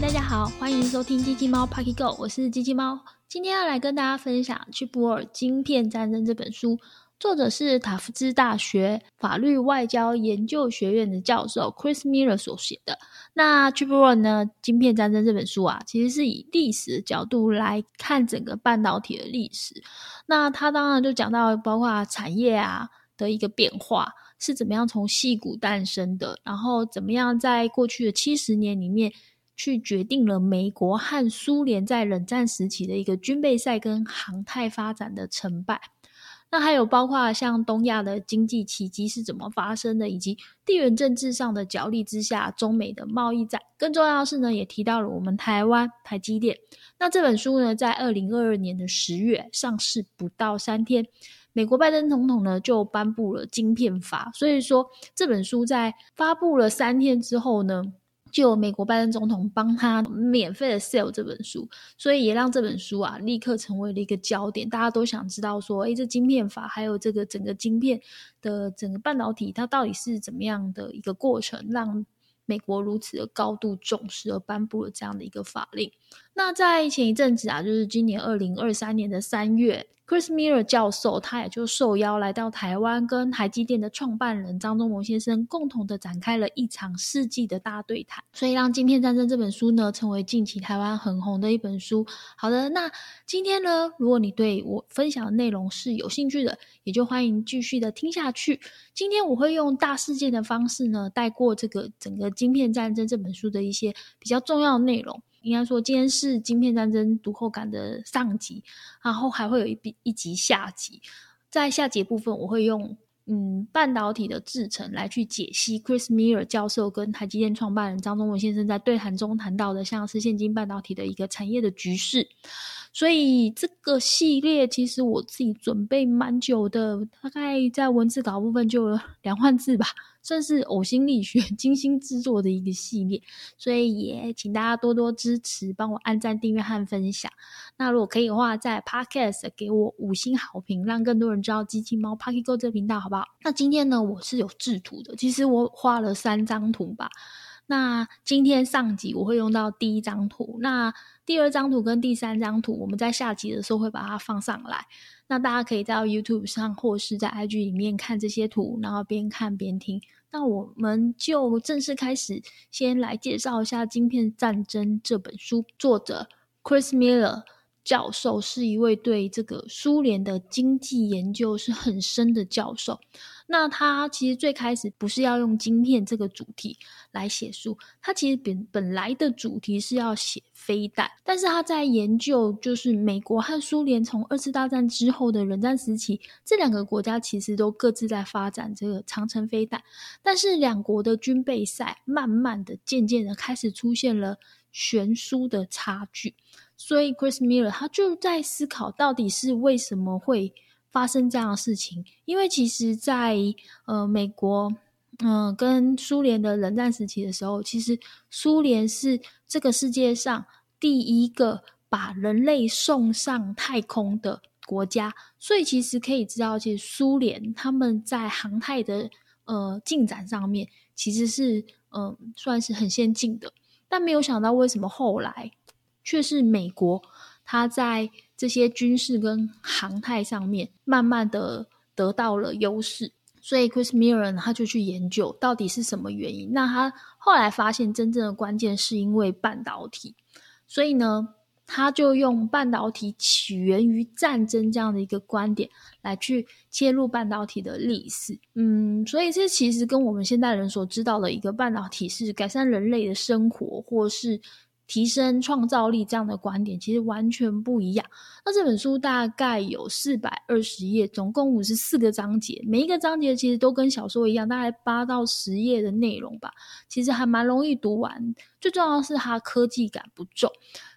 大家好，欢迎收听机器猫 Pocky Go，我是机器猫。今天要来跟大家分享《去布尔晶片战争》这本书，作者是塔夫兹大学法律外交研究学院的教授 Chris Miller 所写的。那《去布尔呢晶片战争》这本书啊，其实是以历史的角度来看整个半导体的历史。那他当然就讲到包括产业啊的一个变化是怎么样从细谷诞生的，然后怎么样在过去的七十年里面。去决定了美国和苏联在冷战时期的一个军备赛跟航太发展的成败。那还有包括像东亚的经济奇迹是怎么发生的，以及地缘政治上的角力之下，中美的贸易战。更重要的是呢，也提到了我们台湾台积电。那这本书呢，在二零二二年的十月上市不到三天，美国拜登总统呢就颁布了晶片法。所以说这本书在发布了三天之后呢。就美国拜登总统帮他免费的 sell 这本书，所以也让这本书啊立刻成为了一个焦点。大家都想知道说，哎，这晶片法还有这个整个晶片的整个半导体，它到底是怎么样的一个过程，让美国如此的高度重视而颁布了这样的一个法令。那在前一阵子啊，就是今年二零二三年的三月。Chris Miller 教授，他也就受邀来到台湾，跟台积电的创办人张忠谋先生共同的展开了一场世纪的大对谈，所以让《晶片战争》这本书呢，成为近期台湾很红的一本书。好的，那今天呢，如果你对我分享的内容是有兴趣的，也就欢迎继续的听下去。今天我会用大事件的方式呢，带过这个整个《晶片战争》这本书的一些比较重要的内容。应该说，今天是《晶片战争》读后感的上集，然后还会有一笔一集下集。在下集部分，我会用嗯半导体的制成来去解析 Chris Miller 教授跟台积电创办人张忠谋先生在对谈中谈到的，像是现今半导体的一个产业的局势。所以这个系列其实我自己准备蛮久的，大概在文字稿部分就两万字吧，算是呕心沥血、精心制作的一个系列。所以也请大家多多支持，帮我按赞、订阅和分享。那如果可以的话，在 Podcast 给我五星好评，让更多人知道机器猫 Pocket Go 这频道，好不好？那今天呢，我是有制图的，其实我画了三张图吧。那今天上集我会用到第一张图，那第二张图跟第三张图，我们在下集的时候会把它放上来。那大家可以在 YouTube 上或是在 IG 里面看这些图，然后边看边听。那我们就正式开始，先来介绍一下《晶片战争》这本书，作者 Chris Miller 教授是一位对这个苏联的经济研究是很深的教授。那他其实最开始不是要用晶片这个主题来写书，他其实本本来的主题是要写飞弹，但是他在研究就是美国和苏联从二次大战之后的冷战时期，这两个国家其实都各自在发展这个长城飞弹，但是两国的军备赛慢慢的、渐渐的开始出现了悬殊的差距，所以 Chris Miller 他就在思考到底是为什么会。发生这样的事情，因为其实，在呃美国，嗯，跟苏联的冷战时期的时候，其实苏联是这个世界上第一个把人类送上太空的国家，所以其实可以知道，其实苏联他们在航太的呃进展上面，其实是嗯算是很先进的，但没有想到为什么后来却是美国，他在。这些军事跟航太上面，慢慢的得到了优势，所以 Chris Miller 他就去研究到底是什么原因。那他后来发现，真正的关键是因为半导体，所以呢，他就用半导体起源于战争这样的一个观点来去切入半导体的历史。嗯，所以这其实跟我们现代人所知道的一个半导体是改善人类的生活，或是。提升创造力这样的观点其实完全不一样。那这本书大概有四百二十页，总共五十四个章节，每一个章节其实都跟小说一样，大概八到十页的内容吧。其实还蛮容易读完。最重要的是它科技感不重，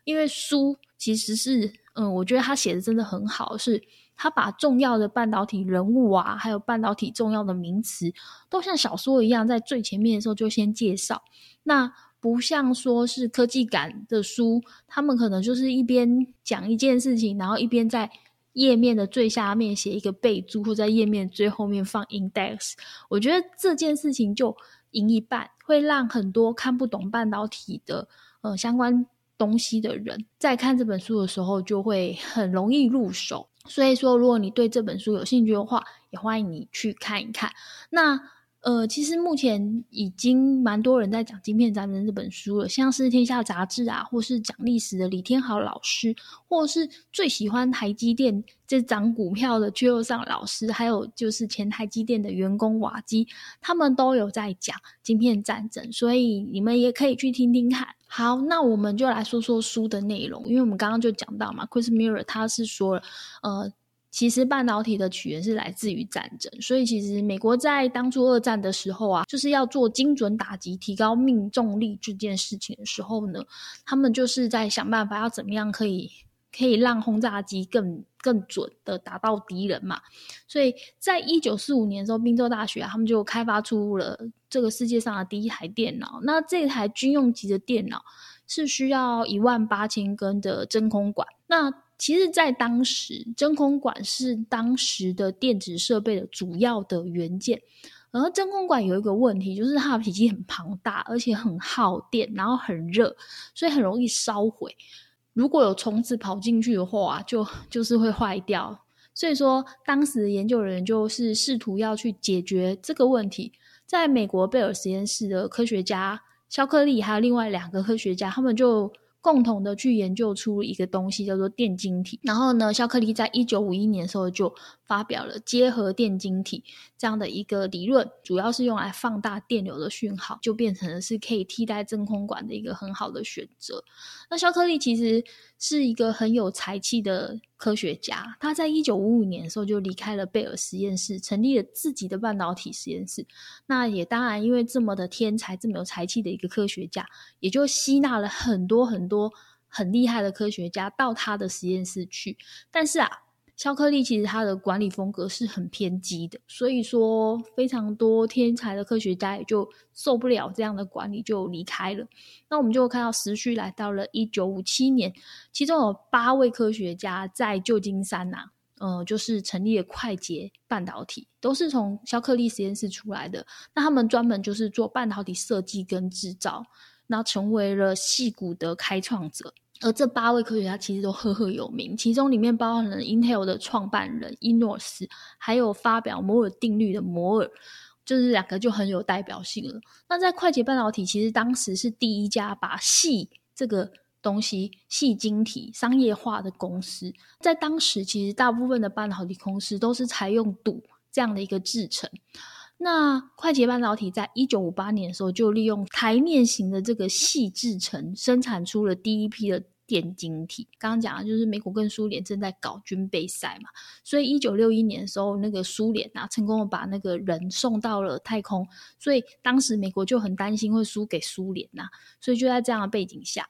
因为书其实是，嗯，我觉得他写的真的很好，是他把重要的半导体人物啊，还有半导体重要的名词，都像小说一样，在最前面的时候就先介绍。那不像说是科技感的书，他们可能就是一边讲一件事情，然后一边在页面的最下面写一个备注，或在页面最后面放 index。我觉得这件事情就赢一半，会让很多看不懂半导体的呃相关东西的人，在看这本书的时候就会很容易入手。所以说，如果你对这本书有兴趣的话，也欢迎你去看一看。那。呃，其实目前已经蛮多人在讲《晶片战争》这本书了，像是《天下杂志》啊，或是讲历史的李天豪老师，或是最喜欢台积电这涨股票的邱又上老师，还有就是前台积电的员工瓦基，他们都有在讲《晶片战争》，所以你们也可以去听听看。好，那我们就来说说书的内容，因为我们刚刚就讲到嘛，Chris Miller 他是说，呃。其实半导体的起源是来自于战争，所以其实美国在当初二战的时候啊，就是要做精准打击、提高命中率这件事情的时候呢，他们就是在想办法要怎么样可以可以让轰炸机更更准的打到敌人嘛。所以在一九四五年的时候，宾州大学，他们就开发出了这个世界上的第一台电脑。那这台军用级的电脑是需要一万八千根的真空管。那其实，在当时，真空管是当时的电子设备的主要的元件。而真空管有一个问题，就是它的体积很庞大，而且很耗电，然后很热，所以很容易烧毁。如果有虫子跑进去的话，就就是会坏掉。所以说，当时的研究人员就是试图要去解决这个问题。在美国贝尔实验室的科学家肖克利，还有另外两个科学家，他们就。共同的去研究出一个东西叫做电晶体，然后呢，肖克利在一九五一年的时候就发表了结合电晶体这样的一个理论，主要是用来放大电流的讯号，就变成了是可以替代真空管的一个很好的选择。那肖克利其实是一个很有才气的科学家，他在一九五五年的时候就离开了贝尔实验室，成立了自己的半导体实验室。那也当然，因为这么的天才、这么有才气的一个科学家，也就吸纳了很多很多很厉害的科学家到他的实验室去。但是啊。肖克利其实他的管理风格是很偏激的，所以说非常多天才的科学家也就受不了这样的管理，就离开了。那我们就看到时序来到了一九五七年，其中有八位科学家在旧金山呐，呃，就是成立了快捷半导体，都是从肖克利实验室出来的。那他们专门就是做半导体设计跟制造，那成为了细谷的开创者。而这八位科学家其实都赫赫有名，其中里面包含了 Intel 的创办人伊诺斯，还有发表摩尔定律的摩尔，就是两个就很有代表性了。那在快捷半导体，其实当时是第一家把细这个东西细晶体商业化的公司，在当时其实大部分的半导体公司都是采用镀这样的一个制成。那快捷半导体在一九五八年的时候，就利用台面型的这个细制成，生产出了第一批的。电晶体，刚刚讲的就是美国跟苏联正在搞军备赛嘛，所以一九六一年的时候，那个苏联啊成功的把那个人送到了太空，所以当时美国就很担心会输给苏联呐，所以就在这样的背景下，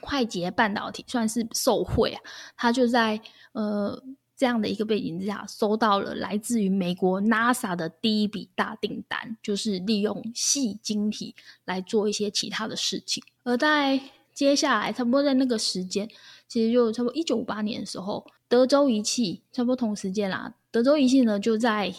快捷半导体算是受贿啊，他就在呃这样的一个背景之下，收到了来自于美国 NASA 的第一笔大订单，就是利用细晶体来做一些其他的事情，而在接下来差不多在那个时间，其实就差不多一九五八年的时候，德州仪器差不多同时间啦。德州仪器呢，就在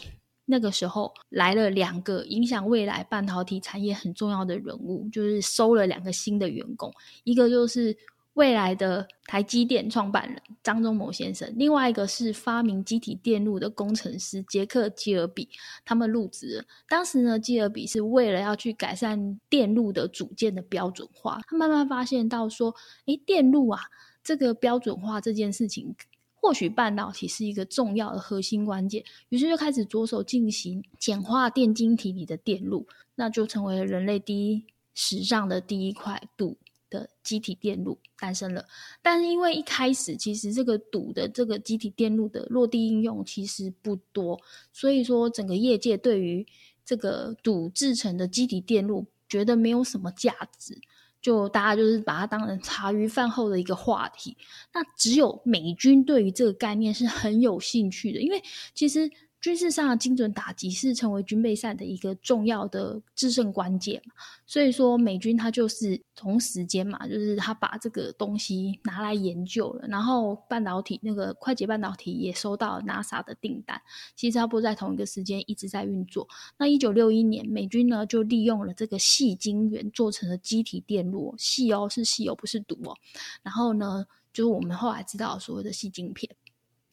那个时候来了两个影响未来半导体产业很重要的人物，就是收了两个新的员工，一个就是。未来的台积电创办人张忠谋先生，另外一个是发明机体电路的工程师杰克基尔比，他们入职。当时呢，基尔比是为了要去改善电路的组件的标准化，他慢慢发现到说，诶，电路啊，这个标准化这件事情，或许半导体是一个重要的核心关键，于是就开始着手进行简化电晶体里的电路，那就成为了人类第一史上的第一块镀。的机体电路诞生了，但是因为一开始其实这个赌的这个机体电路的落地应用其实不多，所以说整个业界对于这个赌制成的机体电路觉得没有什么价值，就大家就是把它当成茶余饭后的一个话题。那只有美军对于这个概念是很有兴趣的，因为其实军事上的精准打击是成为军备赛的一个重要的制胜关键嘛，所以说美军他就是同时间嘛，就是他把这个东西拿来研究了，然后半导体那个快捷半导体也收到 NASA 的订单，其实差不多在同一个时间一直在运作。那一九六一年，美军呢就利用了这个细晶圆做成了机体电路，细哦是细哦不是毒哦，然后呢就是我们后来知道所谓的细晶片。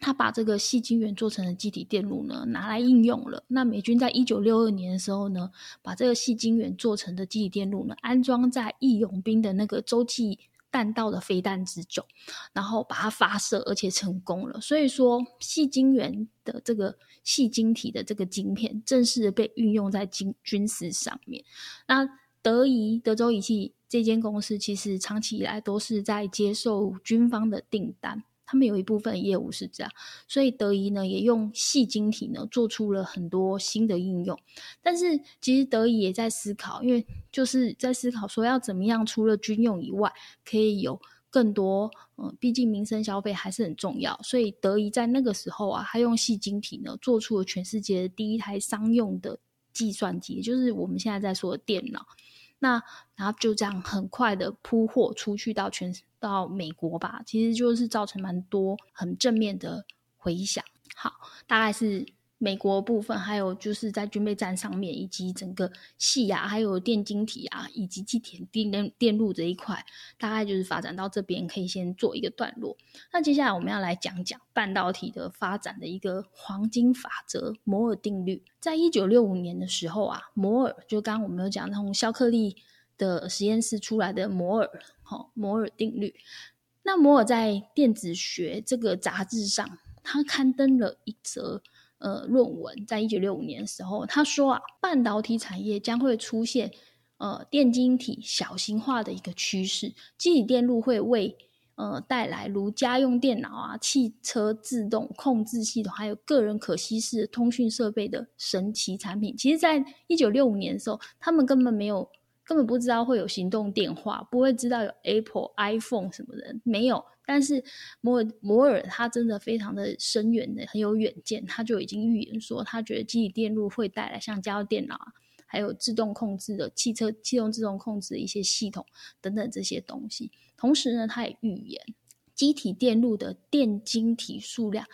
他把这个细晶圆做成的机体电路呢，拿来应用了。那美军在一九六二年的时候呢，把这个细晶圆做成的机体电路呢，安装在义勇兵的那个洲际弹道的飞弹之中，然后把它发射，而且成功了。所以说，细晶圆的这个细晶体的这个晶片，正式被运用在军军事上面。那德仪德州仪器这间公司，其实长期以来都是在接受军方的订单。他们有一部分业务是这样，所以德仪呢也用细晶体呢做出了很多新的应用。但是其实德仪也在思考，因为就是在思考说要怎么样除了军用以外，可以有更多，嗯，毕竟民生消费还是很重要。所以德仪在那个时候啊，他用细晶体呢做出了全世界第一台商用的计算机，就是我们现在在说的电脑。那然后就这样很快的铺货出去到全到美国吧，其实就是造成蛮多很正面的回响。好，大概是。美国部分，还有就是在军备战上面，以及整个细啊，还有电晶体啊，以及气体电电路这一块，大概就是发展到这边，可以先做一个段落。那接下来我们要来讲讲半导体的发展的一个黄金法则——摩尔定律。在一九六五年的时候啊，摩尔就刚刚我们有讲从肖克利的实验室出来的摩尔，好，摩尔定律。那摩尔在电子学这个杂志上，他刊登了一则。呃，论文在一九六五年的时候，他说啊，半导体产业将会出现呃电晶体小型化的一个趋势，机体电路会为呃带来如家用电脑啊、汽车自动控制系统，还有个人可稀释通讯设备的神奇产品。其实，在一九六五年的时候，他们根本没有。根本不知道会有行动电话，不会知道有 Apple、iPhone 什么的，没有。但是摩尔摩尔他真的非常的深远的，很有远见，他就已经预言说，他觉得机体电路会带来像家用电脑啊，还有自动控制的汽车、汽动自动控制的一些系统等等这些东西。同时呢，他也预言机体电路的电晶体数量。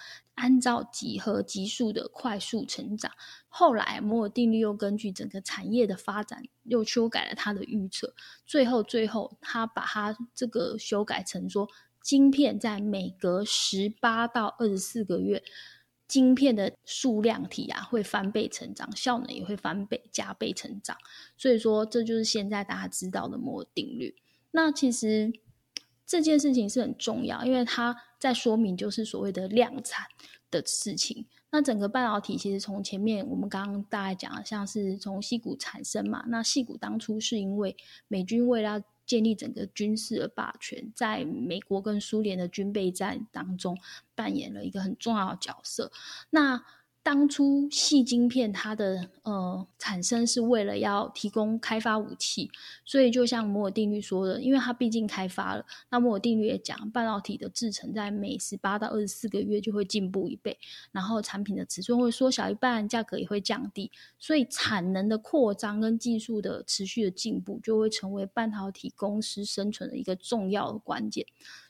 按照几何级数的快速成长，后来摩尔定律又根据整个产业的发展，又修改了它的预测。最后，最后他把它这个修改成说，晶片在每隔十八到二十四个月，晶片的数量体啊会翻倍成长，效能也会翻倍加倍成长。所以说，这就是现在大家知道的摩尔定律。那其实。这件事情是很重要，因为它在说明就是所谓的量产的事情。那整个半导体其实从前面我们刚刚大概讲，像是从细谷产生嘛。那细谷当初是因为美军为了建立整个军事的霸权，在美国跟苏联的军备战当中扮演了一个很重要的角色。那当初细晶片它的呃产生是为了要提供开发武器，所以就像摩尔定律说的，因为它毕竟开发了，那摩尔定律也讲，半导体的制成在每十八到二十四个月就会进步一倍，然后产品的尺寸会缩小一半，价格也会降低，所以产能的扩张跟技术的持续的进步，就会成为半导体公司生存的一个重要的关键。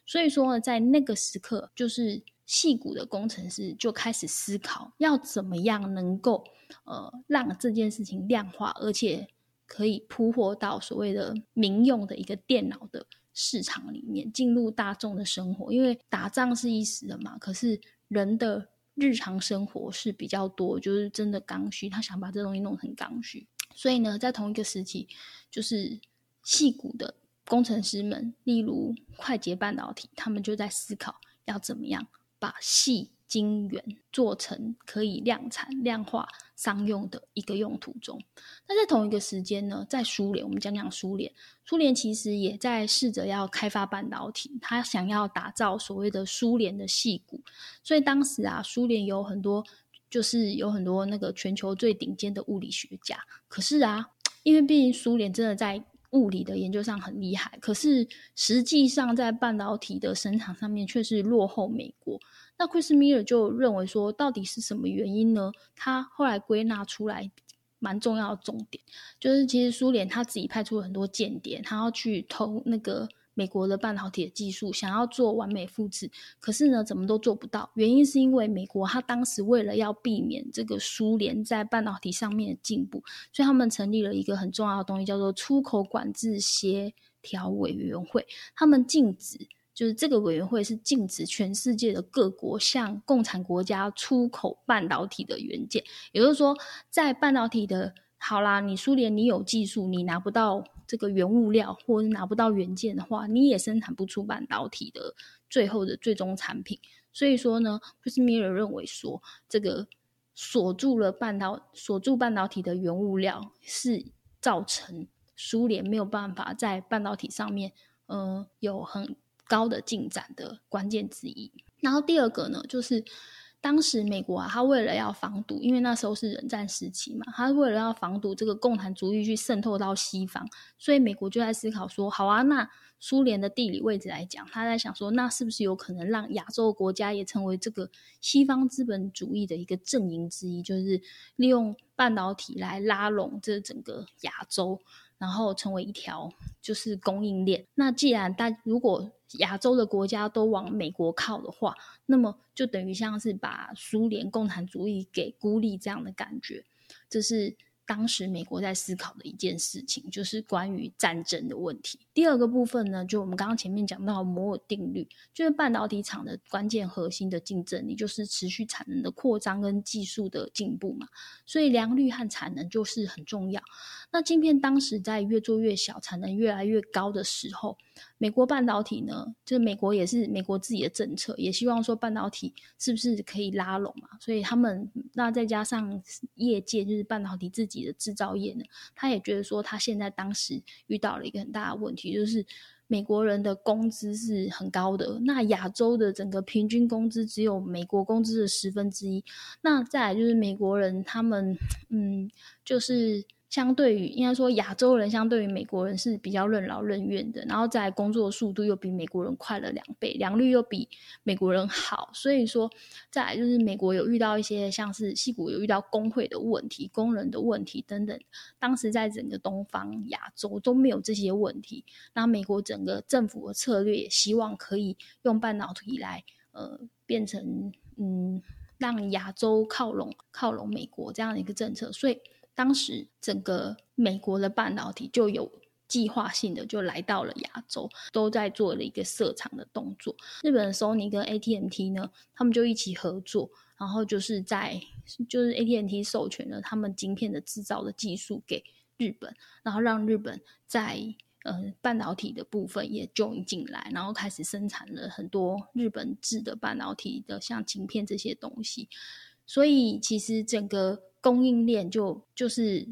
所以说呢，在那个时刻，就是。细骨的工程师就开始思考，要怎么样能够呃让这件事情量化，而且可以铺货到所谓的民用的一个电脑的市场里面，进入大众的生活。因为打仗是一时的嘛，可是人的日常生活是比较多，就是真的刚需。他想把这东西弄成刚需，所以呢，在同一个时期，就是细骨的工程师们，例如快捷半导体，他们就在思考要怎么样。把细晶圆做成可以量产、量化、商用的一个用途中。那在同一个时间呢，在苏联，我们讲讲苏联。苏联其实也在试着要开发半导体，他想要打造所谓的苏联的细谷。所以当时啊，苏联有很多，就是有很多那个全球最顶尖的物理学家。可是啊，因为毕竟苏联真的在物理的研究上很厉害，可是实际上在半导体的生产上面却是落后美国。那 Chris Miller 就认为说，到底是什么原因呢？他后来归纳出来蛮重要的重点，就是其实苏联他自己派出了很多间谍，他要去偷那个。美国的半导体技术想要做完美复制，可是呢，怎么都做不到。原因是因为美国它当时为了要避免这个苏联在半导体上面的进步，所以他们成立了一个很重要的东西，叫做出口管制协调委员会。他们禁止，就是这个委员会是禁止全世界的各国向共产国家出口半导体的元件。也就是说，在半导体的，好啦，你苏联你有技术，你拿不到。这个原物料或者拿不到原件的话，你也生产不出半导体的最后的最终产品。所以说呢，Chris Miller 认为说，这个锁住了半导锁住半导体的原物料，是造成苏联没有办法在半导体上面，呃，有很高的进展的关键之一。然后第二个呢，就是。当时美国啊，他为了要防堵，因为那时候是冷战时期嘛，他为了要防堵这个共产主义去渗透到西方，所以美国就在思考说：好啊，那苏联的地理位置来讲，他在想说，那是不是有可能让亚洲国家也成为这个西方资本主义的一个阵营之一，就是利用半导体来拉拢这整个亚洲。然后成为一条就是供应链。那既然大如果亚洲的国家都往美国靠的话，那么就等于像是把苏联共产主义给孤立这样的感觉。这是。当时美国在思考的一件事情，就是关于战争的问题。第二个部分呢，就我们刚刚前面讲到摩尔定律，就是半导体厂的关键核心的竞争力，就是持续产能的扩张跟技术的进步嘛。所以良率和产能就是很重要。那晶片当时在越做越小，产能越来越高的时候。美国半导体呢，就是美国也是美国自己的政策，也希望说半导体是不是可以拉拢嘛？所以他们那再加上业界，就是半导体自己的制造业呢，他也觉得说他现在当时遇到了一个很大的问题，就是美国人的工资是很高的，那亚洲的整个平均工资只有美国工资的十分之一，那再来就是美国人他们嗯，就是。相对于应该说，亚洲人相对于美国人是比较任劳任怨的，然后在工作速度又比美国人快了两倍，良率又比美国人好，所以说再来就是美国有遇到一些像是戏骨有遇到工会的问题、工人的问题等等。当时在整个东方亚洲都没有这些问题，那美国整个政府的策略也希望可以用半导体来呃变成嗯让亚洲靠拢靠拢美国这样的一个政策，所以。当时整个美国的半导体就有计划性的就来到了亚洲，都在做了一个设厂的动作。日本的 Sony 跟 AT&T 呢，他们就一起合作，然后就是在就是 AT&T 授权了他们晶片的制造的技术给日本，然后让日本在呃半导体的部分也 join 进来，然后开始生产了很多日本制的半导体的像晶片这些东西。所以其实整个。供应链就就是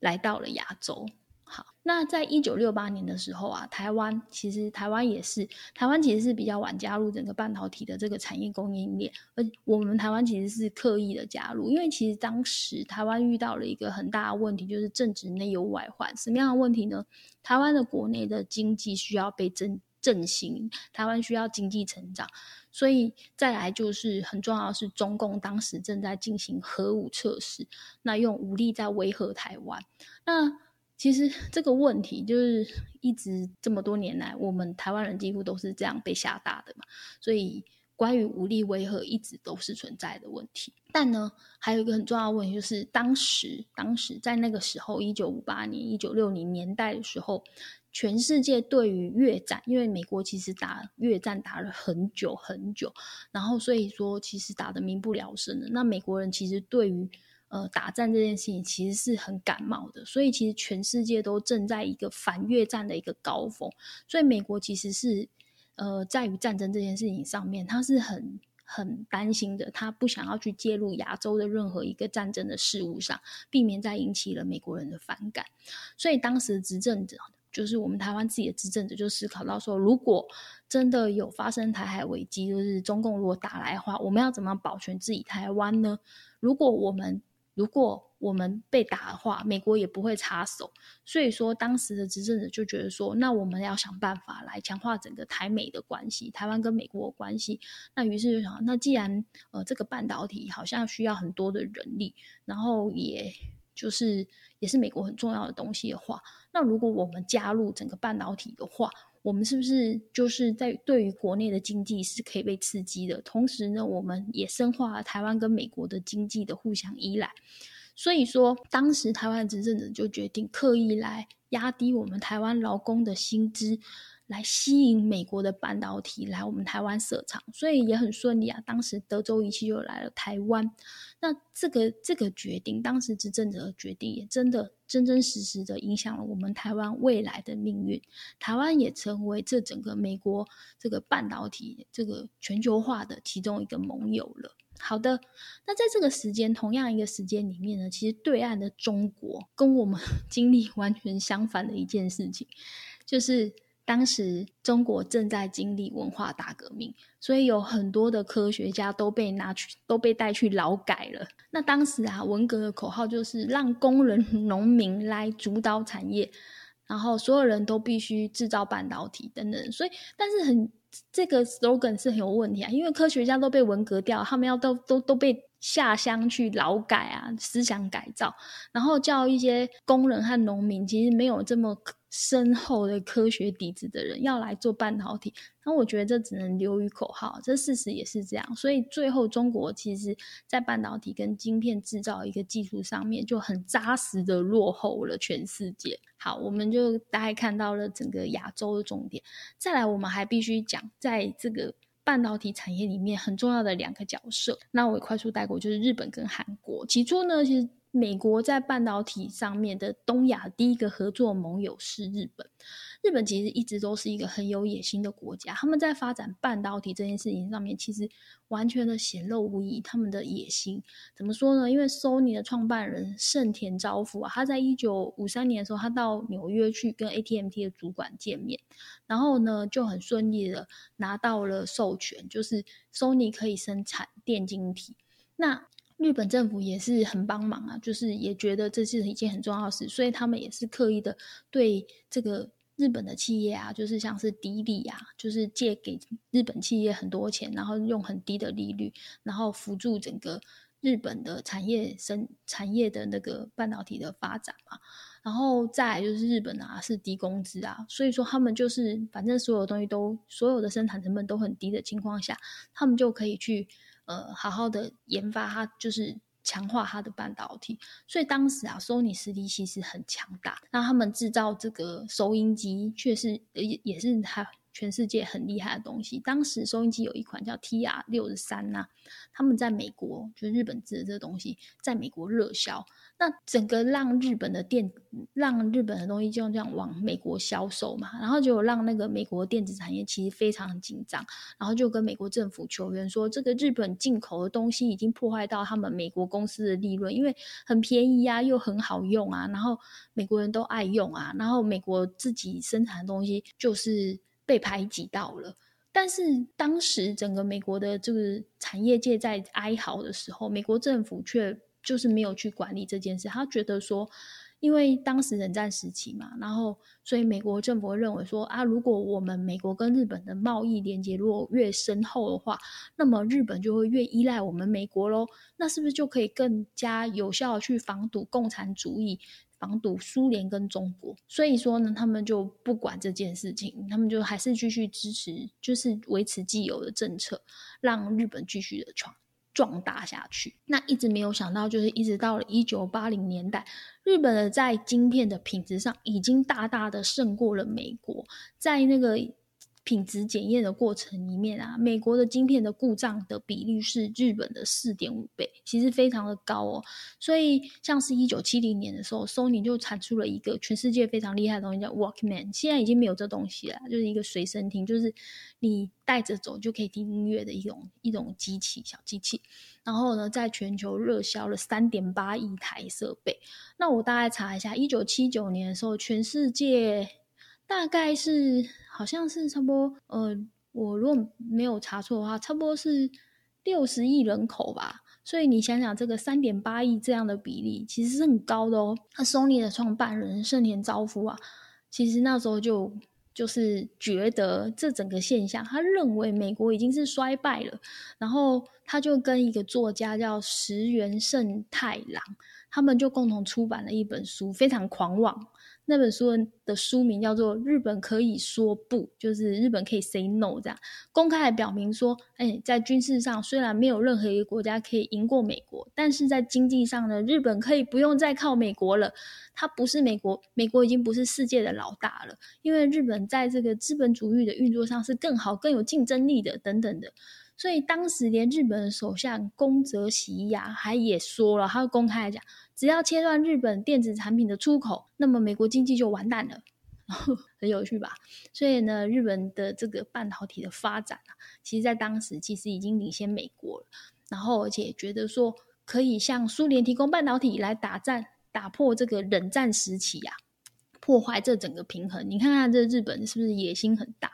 来到了亚洲。好，那在一九六八年的时候啊，台湾其实台湾也是台湾其实是比较晚加入整个半导体的这个产业供应链，而我们台湾其实是刻意的加入，因为其实当时台湾遇到了一个很大的问题，就是政治内忧外患。什么样的问题呢？台湾的国内的经济需要被振振兴，台湾需要经济成长。所以再来就是很重要的是，中共当时正在进行核武测试，那用武力在威吓台湾。那其实 这个问题就是一直这么多年来，我们台湾人几乎都是这样被吓大的嘛。所以关于武力威吓一直都是存在的问题。但呢，还有一个很重要的问题就是，当时当时在那个时候，一九五八年、一九六零年代的时候。全世界对于越战，因为美国其实打越战打了很久很久，然后所以说其实打的民不聊生的。那美国人其实对于呃打战这件事情其实是很感冒的，所以其实全世界都正在一个反越战的一个高峰。所以美国其实是呃在于战争这件事情上面，他是很很担心的，他不想要去介入亚洲的任何一个战争的事务上，避免再引起了美国人的反感。所以当时执政者。就是我们台湾自己的执政者就思考到说，如果真的有发生台海危机，就是中共如果打来的话，我们要怎么保全自己台湾呢？如果我们如果我们被打的话，美国也不会插手。所以说，当时的执政者就觉得说，那我们要想办法来强化整个台美的关系，台湾跟美国的关系。那于是就想，那既然呃这个半导体好像需要很多的人力，然后也就是也是美国很重要的东西的话，那如果我们加入整个半导体的话，我们是不是就是在对于国内的经济是可以被刺激的？同时呢，我们也深化了台湾跟美国的经济的互相依赖。所以说，当时台湾执政者就决定刻意来压低我们台湾劳工的薪资。来吸引美国的半导体来我们台湾设厂，所以也很顺利啊。当时德州仪器就来了台湾，那这个这个决定，当时执政者的决定，也真的真真实实的影响了我们台湾未来的命运。台湾也成为这整个美国这个半导体这个全球化的其中一个盟友了。好的，那在这个时间同样一个时间里面呢，其实对岸的中国跟我们 经历完全相反的一件事情，就是。当时中国正在经历文化大革命，所以有很多的科学家都被拿去都被带去劳改了。那当时啊，文革的口号就是让工人、农民来主导产业，然后所有人都必须制造半导体等等。所以，但是很这个 slogan 是很有问题啊，因为科学家都被文革掉，他们要都都都被下乡去劳改啊，思想改造，然后叫一些工人和农民，其实没有这么。深厚的科学底子的人要来做半导体，那我觉得这只能流于口号，这事实也是这样。所以最后中国其实，在半导体跟晶片制造一个技术上面就很扎实的落后了全世界。好，我们就大概看到了整个亚洲的重点。再来，我们还必须讲在这个半导体产业里面很重要的两个角色。那我快速带过，就是日本跟韩国。起初呢，其实。美国在半导体上面的东亚第一个合作盟友是日本。日本其实一直都是一个很有野心的国家，他们在发展半导体这件事情上面，其实完全的显露无遗他们的野心。怎么说呢？因为 Sony 的创办人盛田昭夫啊，他在一九五三年的时候，他到纽约去跟 AT&T 的主管见面，然后呢就很顺利的拿到了授权，就是 Sony 可以生产电晶体。那日本政府也是很帮忙啊，就是也觉得这是一件很重要的事，所以他们也是刻意的对这个日本的企业啊，就是像是迪利啊，就是借给日本企业很多钱，然后用很低的利率，然后辅助整个日本的产业生产业的那个半导体的发展嘛。然后再就是日本啊是低工资啊，所以说他们就是反正所有东西都所有的生产成本都很低的情况下，他们就可以去。呃，好好的研发它，就是强化它的半导体。所以当时啊，Sony 实力其实很强大。那他们制造这个收音机，却是也也是它全世界很厉害的东西。当时收音机有一款叫 TR 六十三呐，他们在美国，就是日本制的这个东西，在美国热销。那整个让日本的电，让日本的东西就这样往美国销售嘛，然后就让那个美国电子产业其实非常紧张，然后就跟美国政府求援说，这个日本进口的东西已经破坏到他们美国公司的利润，因为很便宜啊，又很好用啊，然后美国人都爱用啊，然后美国自己生产的东西就是被排挤到了。但是当时整个美国的这个产业界在哀嚎的时候，美国政府却。就是没有去管理这件事，他觉得说，因为当时冷战时期嘛，然后所以美国政府认为说啊，如果我们美国跟日本的贸易连接如果越深厚的话，那么日本就会越依赖我们美国喽，那是不是就可以更加有效的去防堵共产主义，防堵苏联跟中国？所以说呢，他们就不管这件事情，他们就还是继续支持，就是维持既有的政策，让日本继续的闯。壮大下去，那一直没有想到，就是一直到了一九八零年代，日本的在晶片的品质上已经大大的胜过了美国，在那个。品质检验的过程里面啊，美国的晶片的故障的比例是日本的四点五倍，其实非常的高哦。所以像是一九七零年的时候，Sony 就产出了一个全世界非常厉害的东西，叫 Walkman。现在已经没有这东西了，就是一个随身听，就是你带着走就可以听音乐的一种一种机器小机器。然后呢，在全球热销了三点八亿台设备。那我大概查一下，一九七九年的时候，全世界。大概是好像是差不多，呃，我如果没有查错的话，差不多是六十亿人口吧。所以你想想，这个三点八亿这样的比例，其实是很高的哦。那 Sony 的创办人盛田昭夫啊，其实那时候就就是觉得这整个现象，他认为美国已经是衰败了，然后他就跟一个作家叫石原胜太郎，他们就共同出版了一本书，非常狂妄。那本书的书名叫做《日本可以说不》，就是日本可以 say no，这样公开表明说，哎，在军事上虽然没有任何一个国家可以赢过美国，但是在经济上呢，日本可以不用再靠美国了。它不是美国，美国已经不是世界的老大了，因为日本在这个资本主义的运作上是更好、更有竞争力的，等等的。所以当时连日本的首相宫泽喜一啊还也说了，他公开讲，只要切断日本电子产品的出口，那么美国经济就完蛋了，很有趣吧？所以呢，日本的这个半导体的发展啊，其实在当时其实已经领先美国了，然后而且觉得说可以向苏联提供半导体来打战，打破这个冷战时期啊，破坏这整个平衡。你看看这日本是不是野心很大？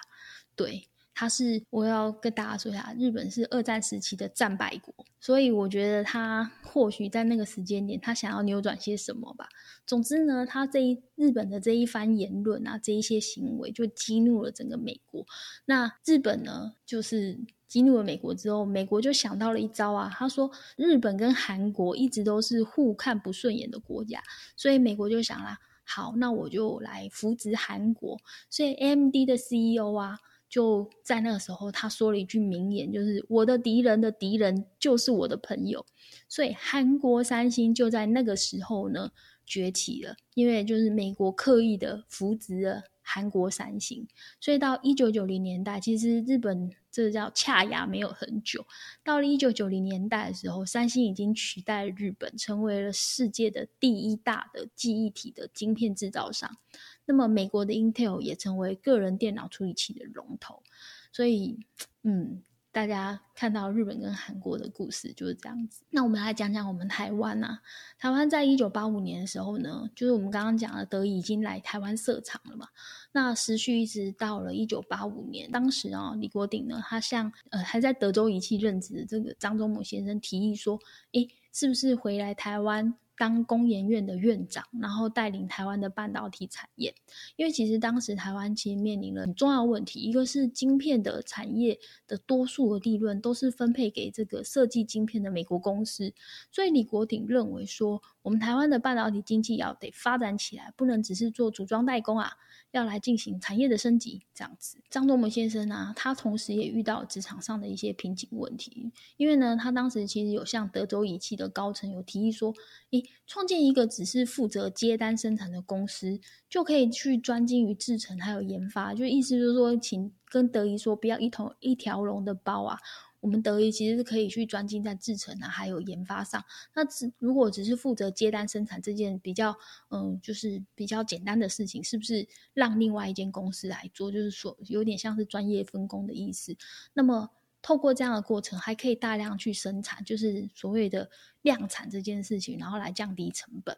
对。他是我要跟大家说一下，日本是二战时期的战败国，所以我觉得他或许在那个时间点，他想要扭转些什么吧。总之呢，他这一日本的这一番言论啊，这一些行为就激怒了整个美国。那日本呢，就是激怒了美国之后，美国就想到了一招啊，他说日本跟韩国一直都是互看不顺眼的国家，所以美国就想啦，好，那我就来扶植韩国。所以 M D 的 CEO 啊。就在那个时候，他说了一句名言，就是“我的敌人的敌人就是我的朋友”。所以韩国三星就在那个时候呢崛起了，因为就是美国刻意的扶植了韩国三星。所以到一九九零年代，其实日本这叫恰牙没有很久。到了一九九零年代的时候，三星已经取代日本，成为了世界的第一大的记忆体的晶片制造商。那么，美国的 Intel 也成为个人电脑处理器的龙头，所以，嗯，大家看到日本跟韩国的故事就是这样子。那我们来讲讲我们台湾啊，台湾在一九八五年的时候呢，就是我们刚刚讲的德已经来台湾设厂了嘛。那时序一直到了一九八五年，当时啊，李国鼎呢，他向呃还在德州仪器任职的这个张忠谋先生提议说，诶，是不是回来台湾？当工研院的院长，然后带领台湾的半导体产业。因为其实当时台湾其实面临了很重要问题，一个是晶片的产业的多数的利润都是分配给这个设计晶片的美国公司，所以李国鼎认为说，我们台湾的半导体经济要得发展起来，不能只是做组装代工啊。要来进行产业的升级，这样子。张忠谋先生呢，他同时也遇到职场上的一些瓶颈问题，因为呢，他当时其实有向德州仪器的高层有提议说，诶，创建一个只是负责接单生产的公司，就可以去专精于制程还有研发，就意思就是说，请跟德仪说，不要一头一条龙的包啊。我们德仪其实是可以去专精在制程啊，还有研发上。那只如果只是负责接单生产这件比较，嗯，就是比较简单的事情，是不是让另外一间公司来做？就是说有点像是专业分工的意思。那么透过这样的过程，还可以大量去生产，就是所谓的量产这件事情，然后来降低成本。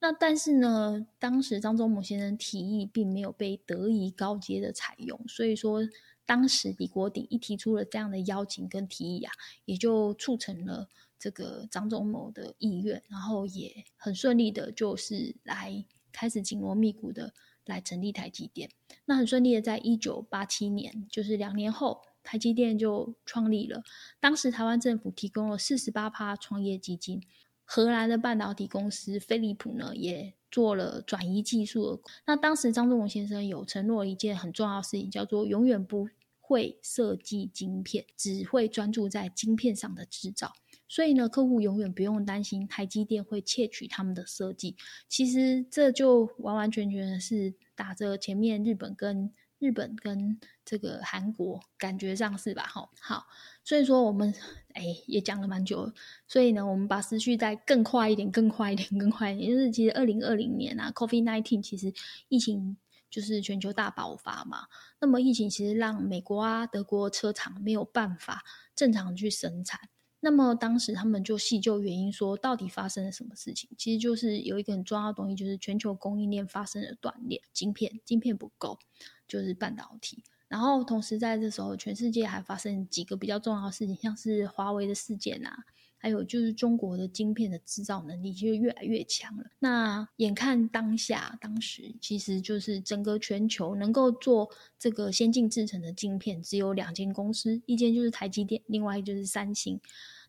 那但是呢，当时张忠谋先生提议并没有被德仪高阶的采用，所以说。当时李国鼎一提出了这样的邀请跟提议啊，也就促成了这个张忠谋的意愿，然后也很顺利的，就是来开始紧锣密鼓的来成立台积电。那很顺利的，在一九八七年，就是两年后，台积电就创立了。当时台湾政府提供了四十八趴创业基金，荷兰的半导体公司飞利浦呢也。做了转移技术。那当时张忠谋先生有承诺一件很重要的事情，叫做永远不会设计晶片，只会专注在晶片上的制造。所以呢，客户永远不用担心台积电会窃取他们的设计。其实这就完完全全是打着前面日本跟日本跟这个韩国感觉上是吧？哈，好。所以说我们哎也讲了蛮久，所以呢，我们把时序再更快一点，更快一点，更快一点。就是其实二零二零年啊，Covid nineteen 其实疫情就是全球大爆发嘛。那么疫情其实让美国啊、德国车厂没有办法正常去生产。那么当时他们就细究原因，说到底发生了什么事情？其实就是有一个很重要的东西，就是全球供应链发生了断裂，晶片晶片不够，就是半导体。然后同时在这时候，全世界还发生几个比较重要的事情，像是华为的事件啊，还有就是中国的晶片的制造能力，其实越来越强了。那眼看当下，当时其实就是整个全球能够做这个先进制程的晶片，只有两间公司，一间就是台积电，另外就是三星。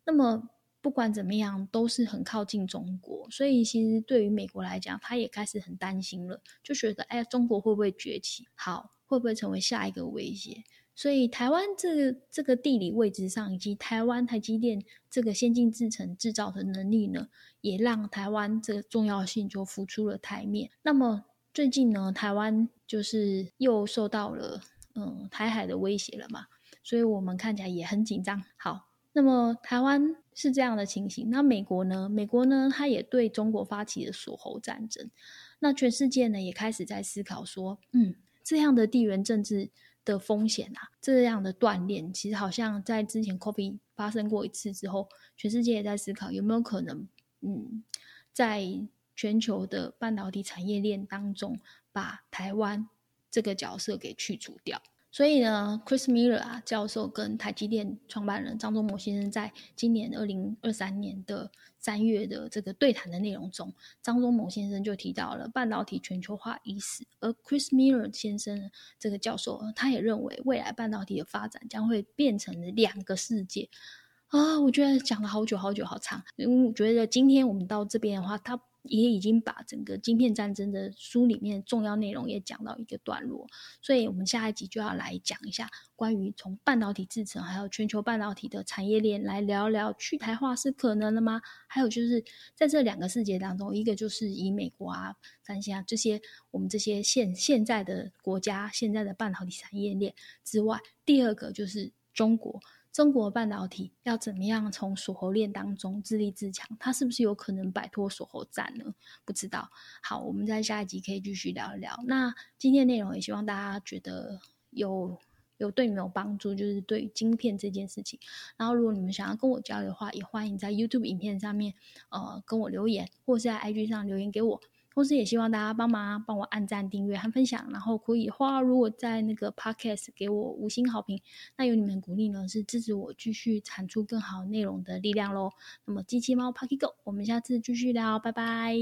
那么不管怎么样，都是很靠近中国，所以其实对于美国来讲，他也开始很担心了，就觉得哎，中国会不会崛起？好，会不会成为下一个威胁？所以台湾这个这个地理位置上，以及台湾台积电这个先进制程制造的能力呢，也让台湾这个重要性就浮出了台面。那么最近呢，台湾就是又受到了嗯台海的威胁了嘛，所以我们看起来也很紧张。好，那么台湾是这样的情形，那美国呢？美国呢，它也对中国发起了锁喉战争。那全世界呢，也开始在思考说，嗯，这样的地缘政治。的风险啊，这样的锻炼，其实好像在之前 COVID 发生过一次之后，全世界也在思考有没有可能，嗯，在全球的半导体产业链当中，把台湾这个角色给去除掉。所以呢，Chris Miller 啊教授跟台积电创办人张忠谋先生在今年二零二三年的三月的这个对谈的内容中，张忠谋先生就提到了半导体全球化已死，而 Chris Miller 先生这个教授他也认为未来半导体的发展将会变成两个世界啊。我觉得讲了好久好久好长，因为我觉得今天我们到这边的话，他。也已经把整个晶片战争的书里面重要内容也讲到一个段落，所以我们下一集就要来讲一下关于从半导体制成还有全球半导体的产业链来聊聊去台化是可能的吗？还有就是在这两个世界当中，一个就是以美国啊、三星啊这些我们这些现现在的国家现在的半导体产业链之外，第二个就是中国。中国半导体要怎么样从锁喉链当中自立自强？它是不是有可能摆脱锁喉战呢？不知道。好，我们在下一集可以继续聊一聊。那今天内容也希望大家觉得有有对你们有帮助，就是对晶片这件事情。然后，如果你们想要跟我交流的话，也欢迎在 YouTube 影片上面呃跟我留言，或是在 IG 上留言给我。同时也希望大家帮忙帮我按赞、订阅和分享，然后可以话如果在那个 Podcast 给我五星好评，那有你们鼓励呢，是支持我继续产出更好内容的力量喽。那么机器猫 Pocky Go，我们下次继续聊，拜拜。